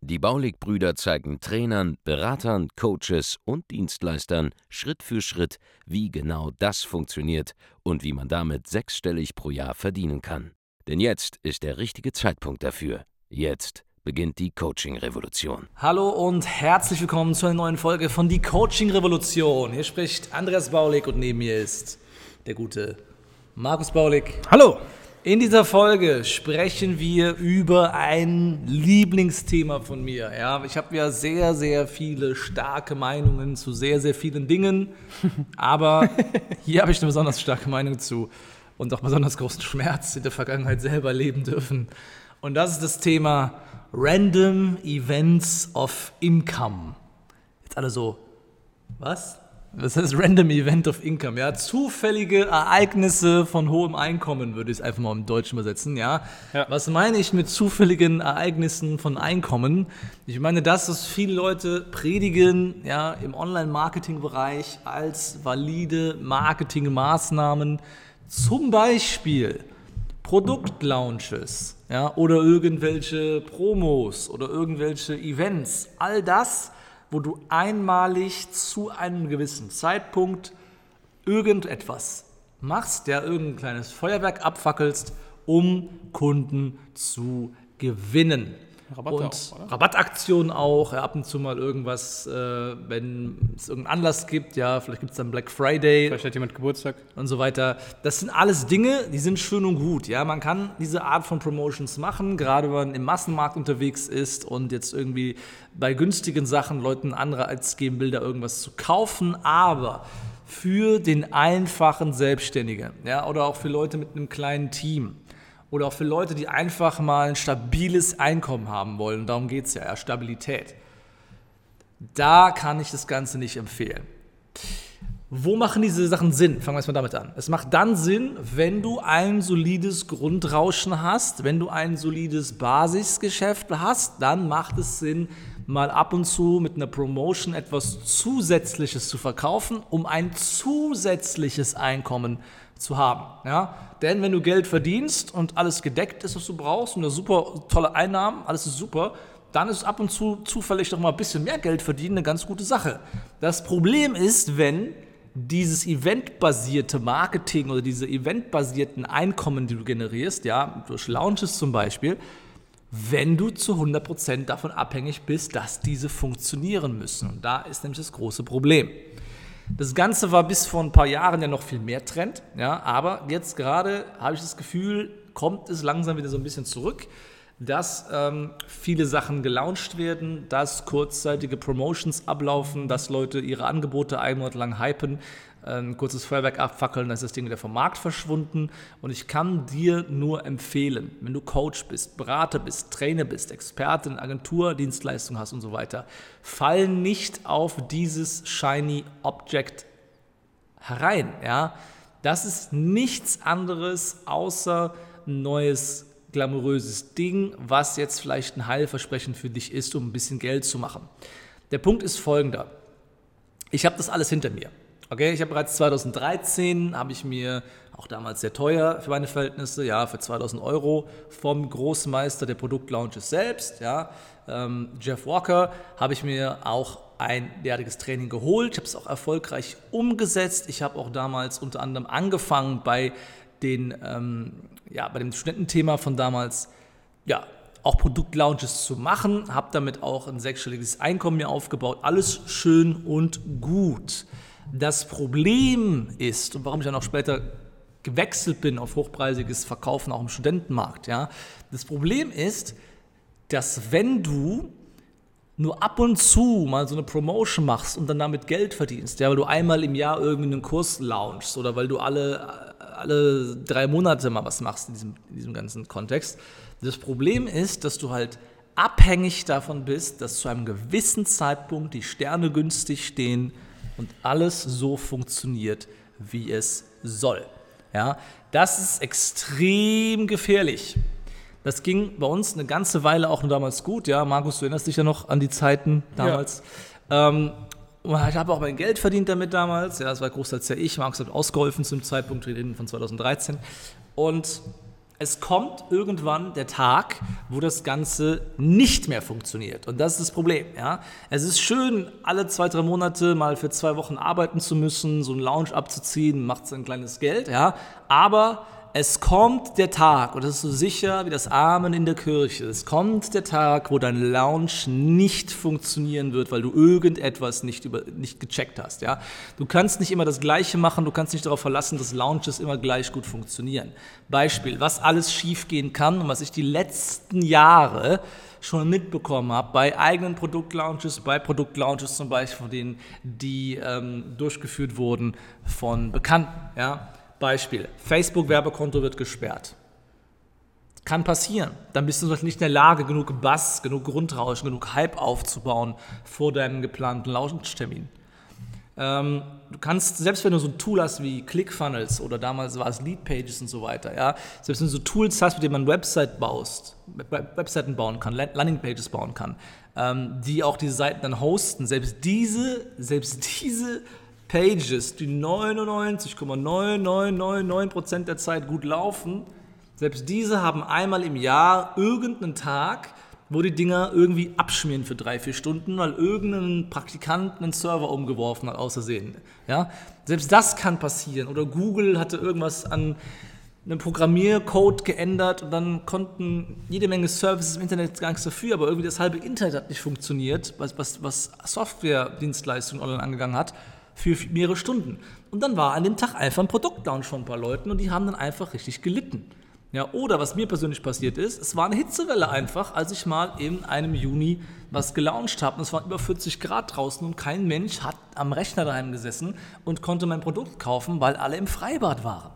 Die Baulig-Brüder zeigen Trainern, Beratern, Coaches und Dienstleistern Schritt für Schritt, wie genau das funktioniert und wie man damit sechsstellig pro Jahr verdienen kann. Denn jetzt ist der richtige Zeitpunkt dafür. Jetzt beginnt die Coaching-Revolution. Hallo und herzlich willkommen zu einer neuen Folge von Die Coaching-Revolution. Hier spricht Andreas Baulig und neben mir ist der gute Markus Baulig. Hallo. In dieser Folge sprechen wir über ein Lieblingsthema von mir. Ja, ich habe ja sehr, sehr viele starke Meinungen zu sehr, sehr vielen Dingen, aber hier habe ich eine besonders starke Meinung zu und auch besonders großen Schmerz in der Vergangenheit selber leben dürfen. Und das ist das Thema Random Events of Income. Jetzt alle so, was? Das heißt Random Event of Income, ja. Zufällige Ereignisse von hohem Einkommen, würde ich es einfach mal im Deutschen übersetzen, ja? ja. Was meine ich mit zufälligen Ereignissen von Einkommen? Ich meine das, was viele Leute predigen, ja, im Online-Marketing-Bereich als valide Marketingmaßnahmen, zum Beispiel Produktlaunches, ja, oder irgendwelche Promos oder irgendwelche Events. All das wo du einmalig zu einem gewissen Zeitpunkt irgendetwas machst, der irgendein kleines Feuerwerk abfackelst, um Kunden zu gewinnen. Rabatte und auch, Rabattaktionen auch, ja, ab und zu mal irgendwas, äh, wenn es irgendeinen Anlass gibt, ja, vielleicht gibt es dann Black Friday. Vielleicht hat jemand Geburtstag. Und so weiter. Das sind alles Dinge, die sind schön und gut, ja. Man kann diese Art von Promotions machen, gerade wenn man im Massenmarkt unterwegs ist und jetzt irgendwie bei günstigen Sachen Leuten Anreiz geben will, da irgendwas zu kaufen, aber für den einfachen Selbstständigen, ja, oder auch für Leute mit einem kleinen Team oder auch für Leute, die einfach mal ein stabiles Einkommen haben wollen. Und darum geht es ja, ja, Stabilität. Da kann ich das Ganze nicht empfehlen. Wo machen diese Sachen Sinn? Fangen wir erstmal damit an. Es macht dann Sinn, wenn du ein solides Grundrauschen hast, wenn du ein solides Basisgeschäft hast, dann macht es Sinn, mal ab und zu mit einer Promotion etwas Zusätzliches zu verkaufen, um ein zusätzliches Einkommen zu haben. Ja? Denn wenn du Geld verdienst und alles gedeckt ist, was du brauchst und eine super tolle Einnahmen, alles ist super, dann ist ab und zu zufällig doch mal ein bisschen mehr Geld verdienen eine ganz gute Sache. Das Problem ist, wenn dieses eventbasierte Marketing oder diese eventbasierten Einkommen, die du generierst, ja, durch Launches zum Beispiel, wenn du zu 100% davon abhängig bist, dass diese funktionieren müssen. Und da ist nämlich das große Problem. Das Ganze war bis vor ein paar Jahren ja noch viel mehr Trend, ja, aber jetzt gerade habe ich das Gefühl, kommt es langsam wieder so ein bisschen zurück, dass ähm, viele Sachen gelauncht werden, dass kurzzeitige Promotions ablaufen, dass Leute ihre Angebote einen Monat lang hypen, ein kurzes Feuerwerk abfackeln, dann ist das Ding wieder vom Markt verschwunden. Und ich kann dir nur empfehlen, wenn du Coach bist, Berater bist, Trainer bist, Experte Agentur, Dienstleistung hast und so weiter, fall nicht auf dieses Shiny Object herein. Ja? Das ist nichts anderes außer ein neues glamouröses Ding, was jetzt vielleicht ein Heilversprechen für dich ist, um ein bisschen Geld zu machen. Der Punkt ist folgender. Ich habe das alles hinter mir. Okay, ich habe bereits 2013, habe ich mir, auch damals sehr teuer für meine Verhältnisse, ja, für 2000 Euro vom Großmeister der Produktlaunches selbst, ja, ähm, Jeff Walker, habe ich mir auch ein derartiges Training geholt. Ich habe es auch erfolgreich umgesetzt. Ich habe auch damals unter anderem angefangen bei den, ähm, ja, bei dem Studententhema von damals, ja, auch Produktlaunches zu machen, habe damit auch ein sechsstelliges Einkommen mir aufgebaut. Alles schön und gut. Das Problem ist, und warum ich dann auch später gewechselt bin auf hochpreisiges Verkaufen auch im Studentenmarkt, ja, das Problem ist, dass wenn du nur ab und zu mal so eine Promotion machst und dann damit Geld verdienst, ja, weil du einmal im Jahr irgendwie einen Kurs launchst oder weil du alle, alle drei Monate mal was machst in diesem, in diesem ganzen Kontext. Das Problem ist, dass du halt abhängig davon bist, dass zu einem gewissen Zeitpunkt die Sterne günstig stehen und alles so funktioniert, wie es soll. Ja, das ist extrem gefährlich. Das ging bei uns eine ganze Weile auch nur damals gut. Ja, Markus, du erinnerst dich ja noch an die Zeiten damals. Ja. Ähm, ich habe auch mein Geld verdient damit damals. Ja, das war großteils ja ich. Markus hat ausgeholfen zum Zeitpunkt von 2013. Und es kommt irgendwann der Tag, wo das Ganze nicht mehr funktioniert. Und das ist das Problem. Ja? Es ist schön, alle zwei, drei Monate mal für zwei Wochen arbeiten zu müssen, so einen Lounge abzuziehen, macht sein kleines Geld. Ja? Aber es kommt der Tag, und das ist so sicher wie das Amen in der Kirche, es kommt der Tag, wo dein Lounge nicht funktionieren wird, weil du irgendetwas nicht, über, nicht gecheckt hast. Ja? Du kannst nicht immer das Gleiche machen, du kannst nicht darauf verlassen, dass Lounges immer gleich gut funktionieren. Beispiel, was alles schiefgehen kann und was ich die letzten Jahre schon mitbekommen habe, bei eigenen Produktlaunches, bei Produktlaunches zum Beispiel, von denen, die ähm, durchgeführt wurden von Bekannten. Ja? Beispiel, Facebook-Werbekonto wird gesperrt. Kann passieren. Dann bist du nicht in der Lage, genug Bass, genug Grundrauschen, genug Hype aufzubauen vor deinem geplanten Launchtermin. Ähm, du kannst, selbst wenn du so ein Tool hast wie ClickFunnels oder damals war es Leadpages und so weiter, ja, selbst wenn du so Tools hast, mit denen man Website baust, Webseiten bauen kann, Landingpages bauen kann, ähm, die auch diese Seiten dann hosten, selbst diese, selbst diese Pages, die 99,9999% der Zeit gut laufen, selbst diese haben einmal im Jahr irgendeinen Tag, wo die Dinger irgendwie abschmieren für drei, vier Stunden, weil irgendein Praktikant einen Server umgeworfen hat, außersehen. Ja? Selbst das kann passieren. Oder Google hatte irgendwas an einem Programmiercode geändert und dann konnten jede Menge Services im Internet gar nichts dafür, aber irgendwie das halbe Internet hat nicht funktioniert, was, was, was Software-Dienstleistungen online angegangen hat für mehrere Stunden. Und dann war an dem Tag einfach ein Produktlaunch von ein paar Leuten und die haben dann einfach richtig gelitten. Ja, oder was mir persönlich passiert ist, es war eine Hitzewelle einfach, als ich mal in einem Juni was gelauncht habe. Und es waren über 40 Grad draußen und kein Mensch hat am Rechner daheim gesessen und konnte mein Produkt kaufen, weil alle im Freibad waren.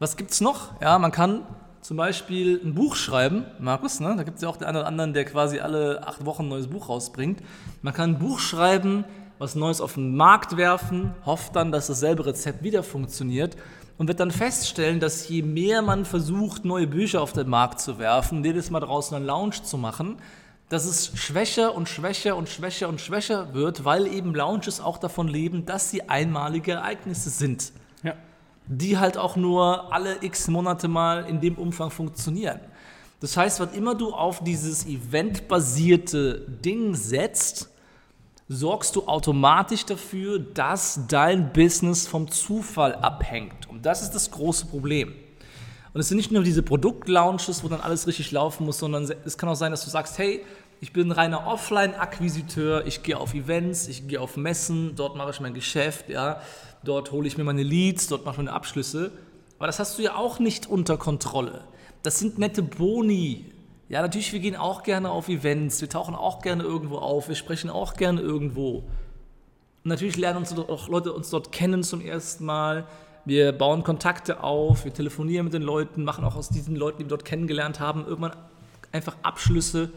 Was gibt es noch? Ja, man kann zum Beispiel ein Buch schreiben, Markus, ne? da gibt es ja auch den einen oder anderen, der quasi alle acht Wochen ein neues Buch rausbringt. Man kann ein Buch schreiben, was Neues auf den Markt werfen, hofft dann, dass dasselbe Rezept wieder funktioniert und wird dann feststellen, dass je mehr man versucht, neue Bücher auf den Markt zu werfen, jedes Mal draußen einen Lounge zu machen, dass es schwächer und schwächer und schwächer und schwächer wird, weil eben Lounges auch davon leben, dass sie einmalige Ereignisse sind. Ja. Die halt auch nur alle x Monate mal in dem Umfang funktionieren. Das heißt, wann immer du auf dieses eventbasierte Ding setzt, sorgst du automatisch dafür, dass dein Business vom Zufall abhängt. Und das ist das große Problem. Und es sind nicht nur diese Produktlaunches, wo dann alles richtig laufen muss, sondern es kann auch sein, dass du sagst, hey, ich bin ein reiner Offline-Akquisiteur, ich gehe auf Events, ich gehe auf Messen, dort mache ich mein Geschäft, ja, dort hole ich mir meine Leads, dort mache ich meine Abschlüsse. Aber das hast du ja auch nicht unter Kontrolle. Das sind nette Boni, ja, natürlich, wir gehen auch gerne auf Events, wir tauchen auch gerne irgendwo auf, wir sprechen auch gerne irgendwo. Und natürlich lernen uns auch Leute uns dort kennen zum ersten Mal. Wir bauen Kontakte auf, wir telefonieren mit den Leuten, machen auch aus diesen Leuten, die wir dort kennengelernt haben, irgendwann einfach Abschlüsse.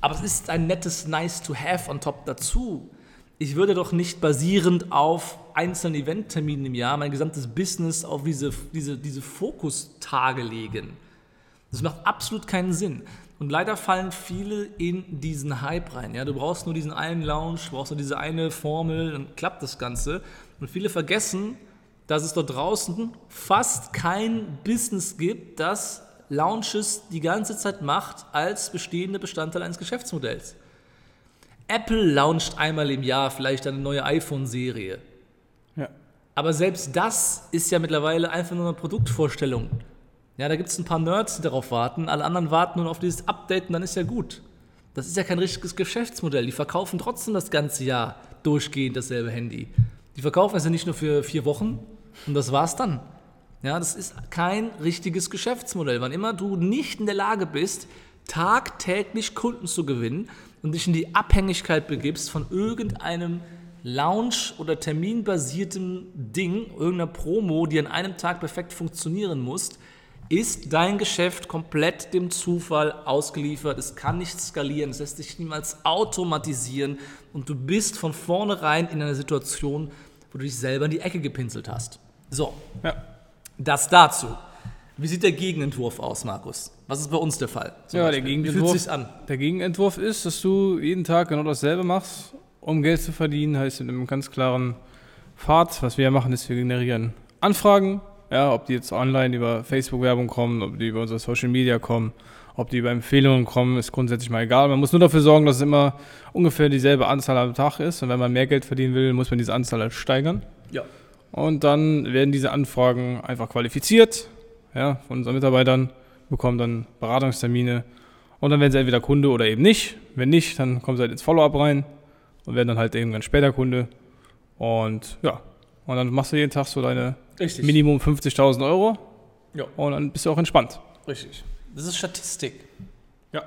Aber es ist ein nettes Nice to have on top dazu. Ich würde doch nicht basierend auf einzelnen Eventterminen im Jahr mein gesamtes Business auf diese, diese, diese Fokustage legen. Das macht absolut keinen Sinn. Und leider fallen viele in diesen Hype rein. Ja, du brauchst nur diesen einen Lounge, brauchst nur diese eine Formel, dann klappt das Ganze. Und viele vergessen, dass es dort draußen fast kein Business gibt, das Launches die ganze Zeit macht als bestehende Bestandteil eines Geschäftsmodells. Apple launcht einmal im Jahr vielleicht eine neue iPhone-Serie. Ja. Aber selbst das ist ja mittlerweile einfach nur eine Produktvorstellung. Ja, da gibt es ein paar Nerds, die darauf warten. Alle anderen warten nur auf dieses Update und dann ist ja gut. Das ist ja kein richtiges Geschäftsmodell. Die verkaufen trotzdem das ganze Jahr durchgehend dasselbe Handy. Die verkaufen es ja nicht nur für vier Wochen und das war's dann. Ja, das ist kein richtiges Geschäftsmodell. Wann immer du nicht in der Lage bist, tagtäglich Kunden zu gewinnen und dich in die Abhängigkeit begibst von irgendeinem Lounge- oder terminbasiertem Ding, irgendeiner Promo, die an einem Tag perfekt funktionieren muss, ist dein Geschäft komplett dem Zufall ausgeliefert. Es kann nicht skalieren, es lässt sich niemals automatisieren und du bist von vornherein in einer Situation, wo du dich selber in die Ecke gepinselt hast. So, Ja. das dazu. Wie sieht der Gegenentwurf aus, Markus? Was ist bei uns der Fall? Ja, Beispiel? der Wie fühlt Gegenentwurf, sich's an? der Gegenentwurf ist, dass du jeden Tag genau dasselbe machst, um Geld zu verdienen, heißt in einem ganz klaren Pfad. Was wir machen, ist, wir generieren Anfragen, ja, ob die jetzt online über Facebook-Werbung kommen, ob die über unser Social Media kommen, ob die über Empfehlungen kommen, ist grundsätzlich mal egal. Man muss nur dafür sorgen, dass es immer ungefähr dieselbe Anzahl am Tag ist. Und wenn man mehr Geld verdienen will, muss man diese Anzahl halt steigern. Ja. Und dann werden diese Anfragen einfach qualifiziert ja, von unseren Mitarbeitern, bekommen dann Beratungstermine und dann werden sie entweder Kunde oder eben nicht. Wenn nicht, dann kommen sie halt ins Follow-up rein und werden dann halt irgendwann später Kunde. Und ja, und dann machst du jeden Tag so deine Richtig. Minimum 50.000 Euro Ja. und dann bist du auch entspannt. Richtig. Das ist Statistik. Ja.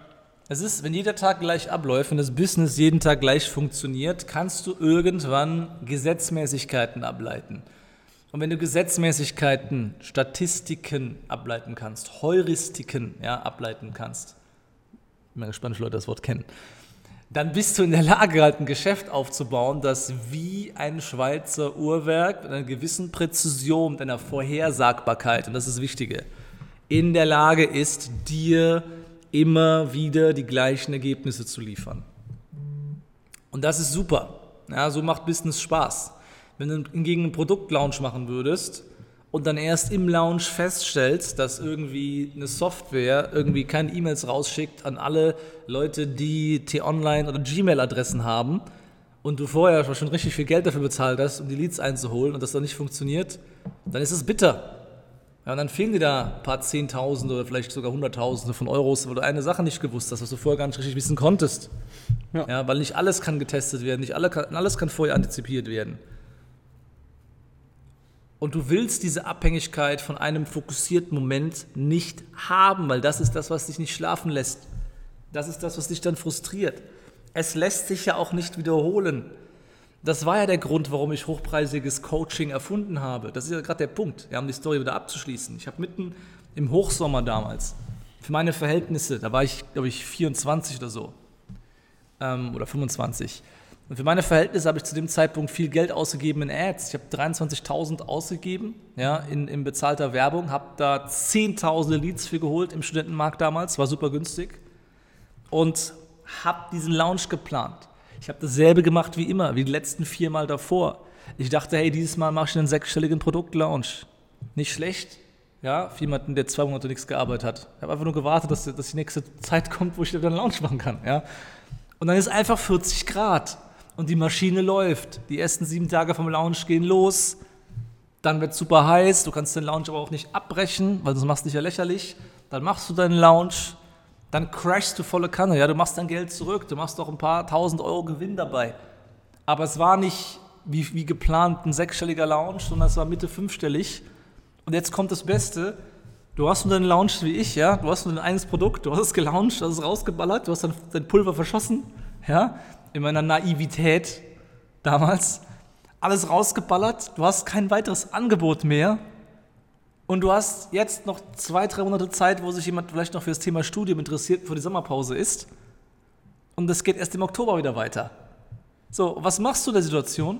Es ist, wenn jeder Tag gleich abläuft und das Business jeden Tag gleich funktioniert, kannst du irgendwann Gesetzmäßigkeiten ableiten. Und wenn du Gesetzmäßigkeiten, Statistiken ableiten kannst, Heuristiken ja, ableiten kannst, bin mal gespannt, wie Leute das Wort kennen, dann bist du in der Lage, halt ein Geschäft aufzubauen, das wie ein Schweizer Uhrwerk mit einer gewissen Präzision, mit einer Vorhersagbarkeit, und das ist das Wichtige, in der Lage ist, dir immer wieder die gleichen Ergebnisse zu liefern. Und das ist super. Ja, so macht Business Spaß. Wenn du hingegen einen Produktlaunch machen würdest und dann erst im Launch feststellst, dass irgendwie eine Software irgendwie keine E-Mails rausschickt an alle Leute, die T-Online oder Gmail-Adressen haben und du vorher schon richtig viel Geld dafür bezahlt hast, um die Leads einzuholen und das dann nicht funktioniert, dann ist es bitter. Ja, und dann fehlen dir da ein paar Zehntausende oder vielleicht sogar Hunderttausende von Euros, weil du eine Sache nicht gewusst hast, was du vorher gar nicht richtig wissen konntest. Ja. Ja, weil nicht alles kann getestet werden, nicht alle kann, alles kann vorher antizipiert werden. Und du willst diese Abhängigkeit von einem fokussierten Moment nicht haben, weil das ist das, was dich nicht schlafen lässt. Das ist das, was dich dann frustriert. Es lässt sich ja auch nicht wiederholen. Das war ja der Grund, warum ich hochpreisiges Coaching erfunden habe. Das ist ja gerade der Punkt, ja, um die Story wieder abzuschließen. Ich habe mitten im Hochsommer damals, für meine Verhältnisse, da war ich, glaube ich, 24 oder so, ähm, oder 25. Und für meine Verhältnisse habe ich zu dem Zeitpunkt viel Geld ausgegeben in Ads. Ich habe 23.000 ausgegeben ja, in, in bezahlter Werbung, habe da Zehntausende Leads für geholt im Studentenmarkt damals, war super günstig und habe diesen Launch geplant. Ich habe dasselbe gemacht wie immer, wie die letzten vier Mal davor. Ich dachte, hey, dieses Mal mache ich einen sechsstelligen Produktlaunch. Nicht schlecht, ja, für jemanden, der zwei Monate nichts gearbeitet hat. Ich habe einfach nur gewartet, dass, dass die nächste Zeit kommt, wo ich dann einen Launch machen kann, ja. Und dann ist einfach 40 Grad und die Maschine läuft. Die ersten sieben Tage vom Launch gehen los. Dann wird super heiß. Du kannst den Launch aber auch nicht abbrechen, weil sonst machst du dich ja lächerlich. Dann machst du deinen Launch. Dann crashst du volle Kanne. Ja, du machst dein Geld zurück. Du machst doch ein paar tausend Euro Gewinn dabei. Aber es war nicht wie, wie geplant ein sechsstelliger Launch, sondern es war Mitte fünfstellig. Und jetzt kommt das Beste. Du hast nur deinen Launch wie ich, ja. Du hast nur dein eines Produkt, du hast es gelauncht, hast es rausgeballert, du hast dein, dein Pulver verschossen, ja. In meiner Naivität damals. Alles rausgeballert, du hast kein weiteres Angebot mehr. Und du hast jetzt noch zwei, drei Monate Zeit, wo sich jemand vielleicht noch für das Thema Studium interessiert, bevor die Sommerpause ist. Und das geht erst im Oktober wieder weiter. So, was machst du in der Situation?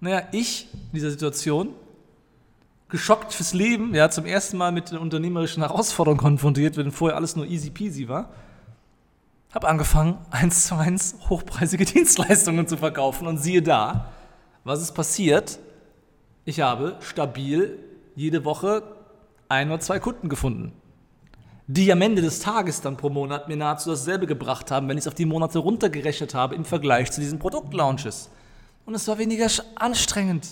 Naja, ich in dieser Situation, geschockt fürs Leben, ja, zum ersten Mal mit einer unternehmerischen Herausforderung konfrontiert, wenn vorher alles nur easy peasy war, habe angefangen, eins zu eins hochpreisige Dienstleistungen zu verkaufen. Und siehe da, was ist passiert? Ich habe stabil jede Woche ein oder zwei Kunden gefunden, die am Ende des Tages dann pro Monat mir nahezu dasselbe gebracht haben, wenn ich es auf die Monate runtergerechnet habe im Vergleich zu diesen Produktlaunches. Und es war weniger anstrengend.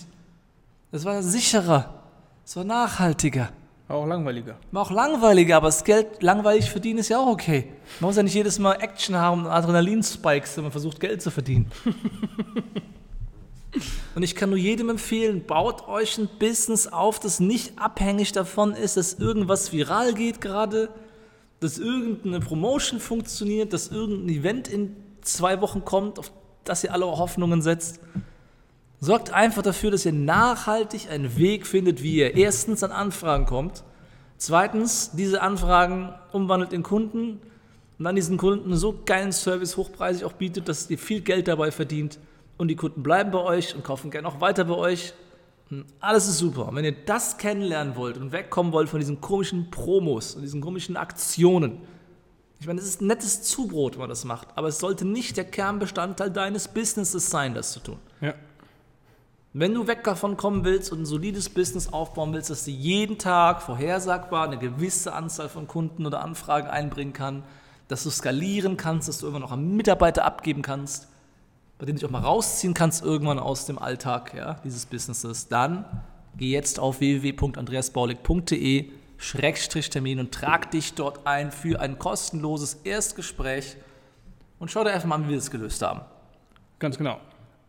Es war sicherer. Es war nachhaltiger. War auch langweiliger. War auch langweiliger, aber das Geld langweilig verdienen ist ja auch okay. Man muss ja nicht jedes Mal Action haben und Adrenalinspikes, wenn man versucht, Geld zu verdienen. und ich kann nur jedem empfehlen, baut euch ein Business auf, das nicht abhängig davon ist, dass irgendwas viral geht gerade, dass irgendeine Promotion funktioniert, dass irgendein Event in zwei Wochen kommt, auf das ihr alle Hoffnungen setzt. Sorgt einfach dafür, dass ihr nachhaltig einen Weg findet, wie ihr erstens an Anfragen kommt, zweitens diese Anfragen umwandelt in Kunden und dann diesen Kunden so geilen Service hochpreisig auch bietet, dass ihr viel Geld dabei verdient und die Kunden bleiben bei euch und kaufen gerne auch weiter bei euch Hm, Alles ist super. Und wenn ihr das kennenlernen wollt und wegkommen wollt von diesen komischen Promos und diesen komischen Aktionen, ich meine, es ist nettes Zubrot, wenn man das macht, aber es sollte nicht der Kernbestandteil deines Businesses sein, das zu tun. Ja. Wenn du weg davon kommen willst und ein solides Business aufbauen willst, dass du jeden Tag vorhersagbar eine gewisse Anzahl von Kunden oder Anfragen einbringen kann, dass du skalieren kannst, dass du immer noch an Mitarbeiter abgeben kannst, bei denen du dich auch mal rausziehen kannst irgendwann aus dem Alltag ja, dieses Businesses, dann geh jetzt auf www.andreasbaulig.de Schrägstrich-Termin und trag dich dort ein für ein kostenloses Erstgespräch und schau dir einfach mal an, wie wir das gelöst haben Ganz genau.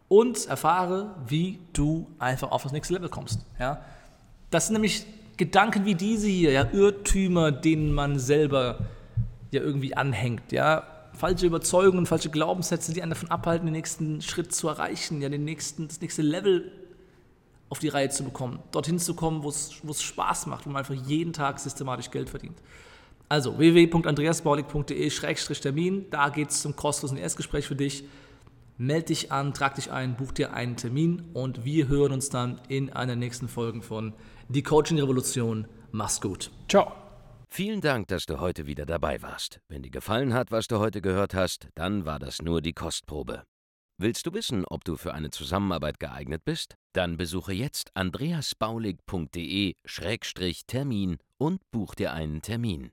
Und erfahre, wie du einfach auf das nächste Level kommst. Ja? Das sind nämlich Gedanken wie diese hier, ja, Irrtümer, denen man selber ja irgendwie anhängt, ja, falsche Überzeugungen, falsche Glaubenssätze, die einen davon abhalten, den nächsten Schritt zu erreichen, ja, den nächsten, das nächste Level auf die Reihe zu bekommen, dorthin zu kommen, wo es Spaß macht, wo man einfach jeden Tag systematisch Geld verdient. Also www.andreasbaulig.de-termin, da geht es zum kostenlosen Erstgespräch für dich. Meld dich an, trag dich ein, buch dir einen Termin und wir hören uns dann in einer nächsten Folge von Die Coaching Revolution. Mach's gut. Ciao. Vielen Dank, dass du heute wieder dabei warst. Wenn dir gefallen hat, was du heute gehört hast, dann war das nur die Kostprobe. Willst du wissen, ob du für eine Zusammenarbeit geeignet bist? Dann besuche jetzt andreasbaulig.de-termin und buch dir einen Termin.